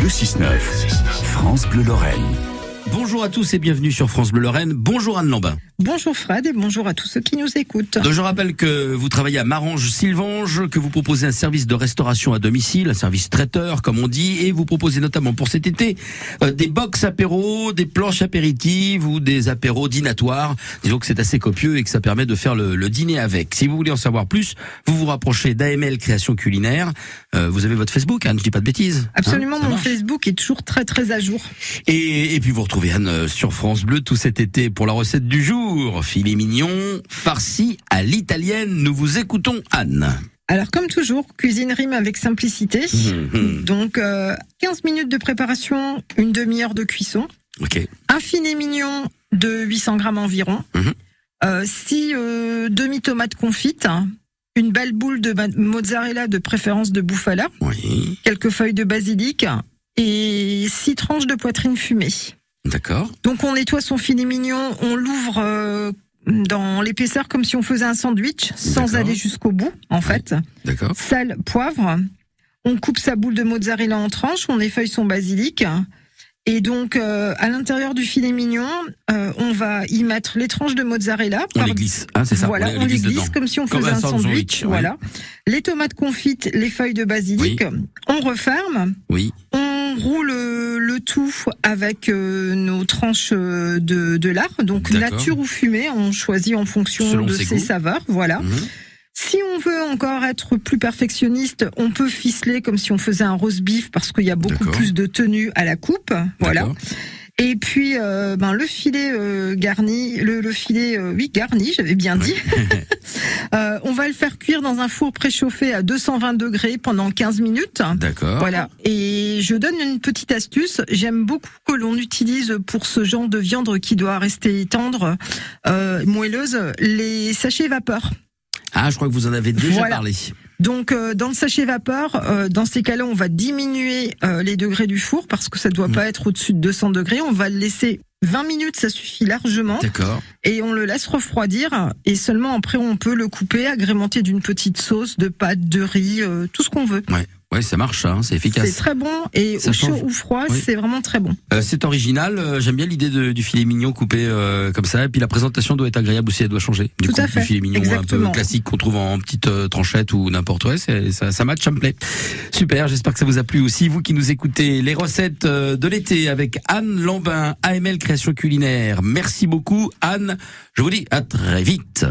Le 6-9, France Bleu Lorraine. Bonjour à tous et bienvenue sur France Bleu Lorraine. Bonjour Anne Lambin. Bonjour Fred et bonjour à tous ceux qui nous écoutent. Donc je rappelle que vous travaillez à Marange-Sylvange, que vous proposez un service de restauration à domicile, un service traiteur comme on dit, et vous proposez notamment pour cet été euh, des box apéros, des planches apéritives ou des apéros dînatoires. Disons que c'est assez copieux et que ça permet de faire le, le, dîner avec. Si vous voulez en savoir plus, vous vous rapprochez d'AML Création Culinaire. Euh, vous avez votre Facebook, Anne, je dis pas de bêtises. Hein, Absolument, hein, mon marche. Facebook est toujours très très à jour. Et, et puis vous retrouvez Anne euh, sur France Bleu tout cet été pour la recette du jour. Filet mignon, farci à l'italienne. Nous vous écoutons, Anne. Alors comme toujours, cuisine rime avec simplicité. Mmh. Donc euh, 15 minutes de préparation, une demi-heure de cuisson. Okay. Un filet mignon de 800 grammes environ. Mmh. Euh, six euh, demi-tomates confites. Une belle boule de mozzarella de préférence de bouffala. Oui. Quelques feuilles de basilic. Et six tranches de poitrine fumée. D'accord. Donc on nettoie son filet mignon, on l'ouvre euh, dans l'épaisseur comme si on faisait un sandwich, sans aller jusqu'au bout, en ouais. fait. D'accord. Sel, poivre. On coupe sa boule de mozzarella en tranches, on effeuille son basilic. Et donc, euh, à l'intérieur du filet mignon, euh, on va y mettre les tranches de mozzarella. On par... les glisse, hein, c'est ça. Voilà, on, les, glisse, comme si on comme faisait un, sandwich. voilà. Les tomates confites, les feuilles de basilic. Oui. On referme. Oui. On roule le tout avec euh, nos tranches de, de lard, donc nature ou fumée, on choisit en fonction Selon de ses, ses, saveurs. Voilà. Mmh. Si on veut encore être plus perfectionniste, on peut ficeler comme si on faisait un roast beef parce qu'il y a beaucoup plus de tenue à la coupe. Voilà. Et puis, euh, ben, le filet euh, garni, le, le filet, euh, oui, garni, j'avais bien dit. Euh, on va le faire cuire dans un four préchauffé à 220 degrés pendant 15 minutes. D'accord. Voilà. Et je donne une petite astuce. J'aime beaucoup que l'on utilise pour ce genre de viande qui doit rester tendre, euh, moelleuse, les sachets vapeur. Ah, je crois que vous en avez déjà voilà. parlé. Donc euh, dans le sachet vapeur, euh, dans ces cas-là, on va diminuer euh, les degrés du four parce que ça doit mmh. pas être au-dessus de 200 degrés. On va le laisser 20 minutes, ça suffit largement. D'accord. Et on le laisse refroidir et seulement après on peut le couper, agrémenter d'une petite sauce, de pâte, de riz, euh, tout ce qu'on veut. Ouais. Ouais, ça marche, hein, c'est efficace. C'est très bon et Ça au chaud ou froid, Oui. c'est vraiment très bon. Euh, c'est original, euh, j'aime bien l'idée du filet mignon coupé euh, comme ça, et puis la présentation doit être agréable aussi, elle doit changer. Du Tout coup, à fait, Du filet mignon un peu classique qu'on trouve en petite tranchette ou n'importe où, ça, ça match, ça me plaît. Super, j'espère que ça vous a plu aussi, vous qui nous écoutez, les recettes de l'été avec Anne Lambin, AML Culinaire. Merci beaucoup Anne, je vous dis à très vite.